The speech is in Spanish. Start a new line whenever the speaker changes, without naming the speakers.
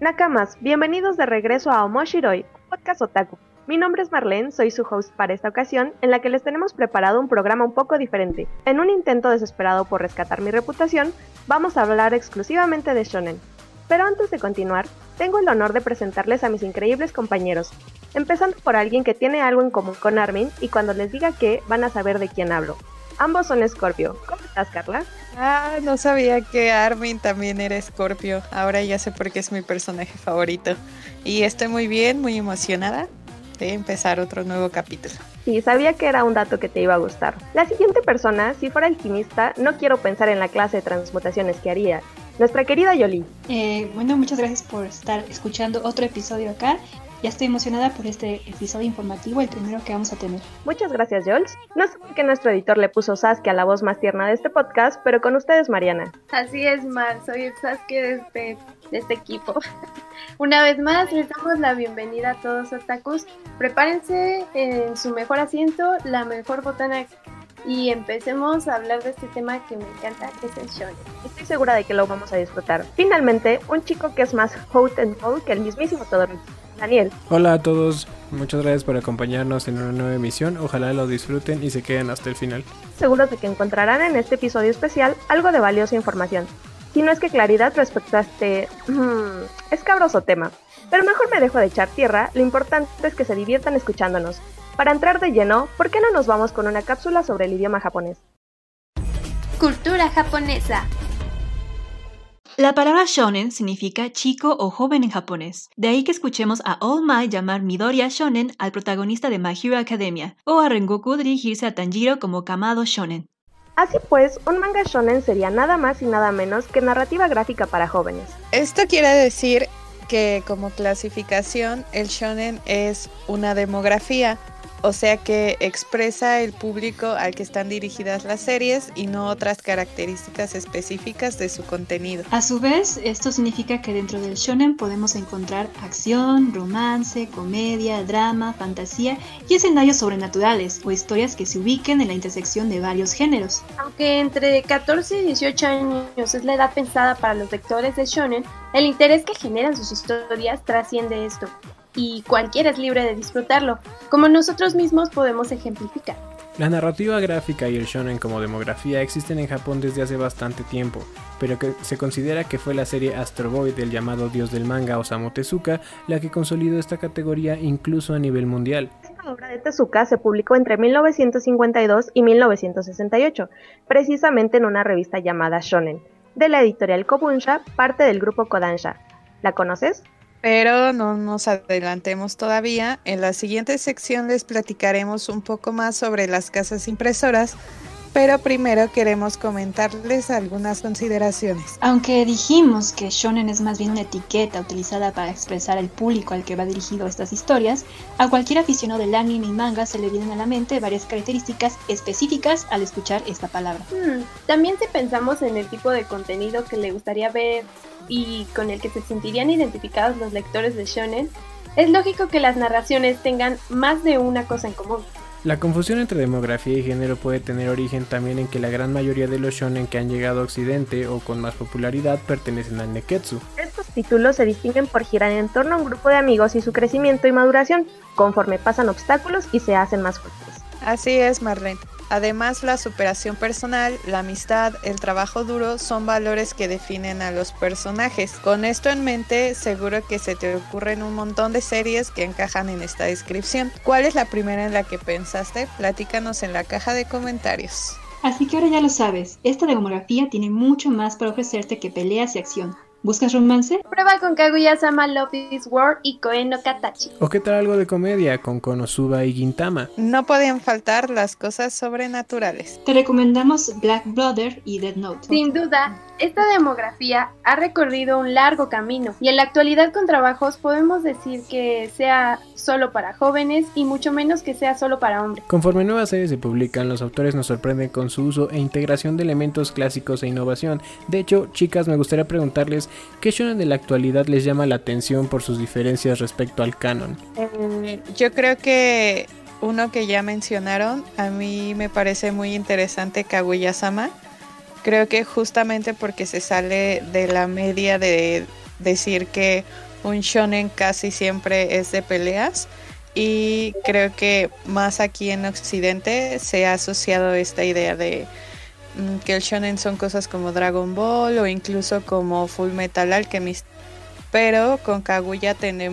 Nakamas, bienvenidos de regreso a Omoshiroi, podcast otaku. Mi nombre es Marlene, soy su host para esta ocasión, en la que les tenemos preparado un programa un poco diferente. En un intento desesperado por rescatar mi reputación, vamos a hablar exclusivamente de shonen. Pero antes de continuar, tengo el honor de presentarles a mis increíbles compañeros, empezando por alguien que tiene algo en común con Armin y cuando les diga que van a saber de quién hablo. Ambos son Scorpio. ¿Cómo estás, Carla?
Ah, no sabía que Armin también era Scorpio. Ahora ya sé por qué es mi personaje favorito. Y estoy muy bien, muy emocionada de empezar otro nuevo capítulo.
Sí, sabía que era un dato que te iba a gustar. La siguiente persona, si fuera alquimista, no quiero pensar en la clase de transmutaciones que haría. Nuestra querida Yoli.
Eh, bueno, muchas gracias por estar escuchando otro episodio acá ya estoy emocionada por este episodio informativo, el primero que vamos a tener.
Muchas gracias, Jules. No sé por qué nuestro editor le puso Sasuke a la voz más tierna de este podcast, pero con ustedes, Mariana.
Así es, Mar, soy el Sasuke de este, de este equipo. Una vez más, les damos la bienvenida a todos otakus. Prepárense en su mejor asiento, la mejor botana y empecemos a hablar de este tema que me encanta, que es el shonen.
Estoy segura de que lo vamos a disfrutar. Finalmente, un chico que es más hot and cold que el mismísimo Todoroki. Daniel.
Hola a todos, muchas gracias por acompañarnos en una nueva emisión. Ojalá lo disfruten y se queden hasta el final.
Seguro de que encontrarán en este episodio especial algo de valiosa información. Si no es que claridad respecto a este hmm, escabroso tema. Pero mejor me dejo de echar tierra, lo importante es que se diviertan escuchándonos. Para entrar de lleno, ¿por qué no nos vamos con una cápsula sobre el idioma japonés?
Cultura japonesa.
La palabra shonen significa chico o joven en japonés. De ahí que escuchemos a All Might llamar Midoriya Shonen al protagonista de My Hero Academia, o a Rengoku dirigirse a Tanjiro como Kamado Shonen.
Así pues, un manga shonen sería nada más y nada menos que narrativa gráfica para jóvenes.
Esto quiere decir que como clasificación el shonen es una demografía o sea que expresa el público al que están dirigidas las series y no otras características específicas de su contenido.
A su vez, esto significa que dentro del shonen podemos encontrar acción, romance, comedia, drama, fantasía y escenarios sobrenaturales o historias que se ubiquen en la intersección de varios géneros.
Aunque entre 14 y 18 años es la edad pensada para los lectores de shonen, el interés que generan sus historias trasciende esto y cualquiera es libre de disfrutarlo, como nosotros mismos podemos ejemplificar.
La narrativa gráfica y el shonen como demografía existen en Japón desde hace bastante tiempo, pero que se considera que fue la serie Astro Boy del llamado dios del manga Osamu Tezuka la que consolidó esta categoría incluso a nivel mundial.
Esta obra de Tezuka se publicó entre 1952 y 1968, precisamente en una revista llamada Shonen, de la editorial Kobunsha, parte del grupo Kodansha. ¿La conoces?
Pero no nos adelantemos todavía. En la siguiente sección les platicaremos un poco más sobre las casas impresoras, pero primero queremos comentarles algunas consideraciones.
Aunque dijimos que shonen es más bien una etiqueta utilizada para expresar el público al que va dirigido estas historias, a cualquier aficionado del anime y manga se le vienen a la mente varias características específicas al escuchar esta palabra.
Hmm, también si pensamos en el tipo de contenido que le gustaría ver y con el que se sentirían identificados los lectores de shonen, es lógico que las narraciones tengan más de una cosa en común.
La confusión entre demografía y género puede tener origen también en que la gran mayoría de los shonen que han llegado a Occidente o con más popularidad pertenecen al neketsu.
Estos títulos se distinguen por girar en torno a un grupo de amigos y su crecimiento y maduración, conforme pasan obstáculos y se hacen más fuertes.
Así es, Marlene. Además, la superación personal, la amistad, el trabajo duro son valores que definen a los personajes. Con esto en mente, seguro que se te ocurren un montón de series que encajan en esta descripción. ¿Cuál es la primera en la que pensaste? Platícanos en la caja de comentarios.
Así que ahora ya lo sabes, esta demografía tiene mucho más para ofrecerte que peleas y acción. ¿Buscas romance?
Prueba con Kaguya-sama Love is War y Koen no Katachi.
¿O qué tal algo de comedia con Konosuba y Gintama?
No podían faltar las cosas sobrenaturales.
Te recomendamos Black Brother y Dead Note.
Sin duda, esta demografía ha recorrido un largo camino y en la actualidad con trabajos podemos decir que sea solo para jóvenes y mucho menos que sea solo para hombres.
Conforme nuevas series se publican, los autores nos sorprenden con su uso e integración de elementos clásicos e innovación. De hecho, chicas, me gustaría preguntarles qué shonen de la actualidad les llama la atención por sus diferencias respecto al canon.
Eh, yo creo que uno que ya mencionaron, a mí me parece muy interesante Kaguya-sama Creo que justamente porque se sale de la media de decir que un shonen casi siempre es de peleas y creo que más aquí en Occidente se ha asociado esta idea de mm, que el shonen son cosas como Dragon Ball o incluso como Full Metal Alchemist. Pero con Kaguya tenemos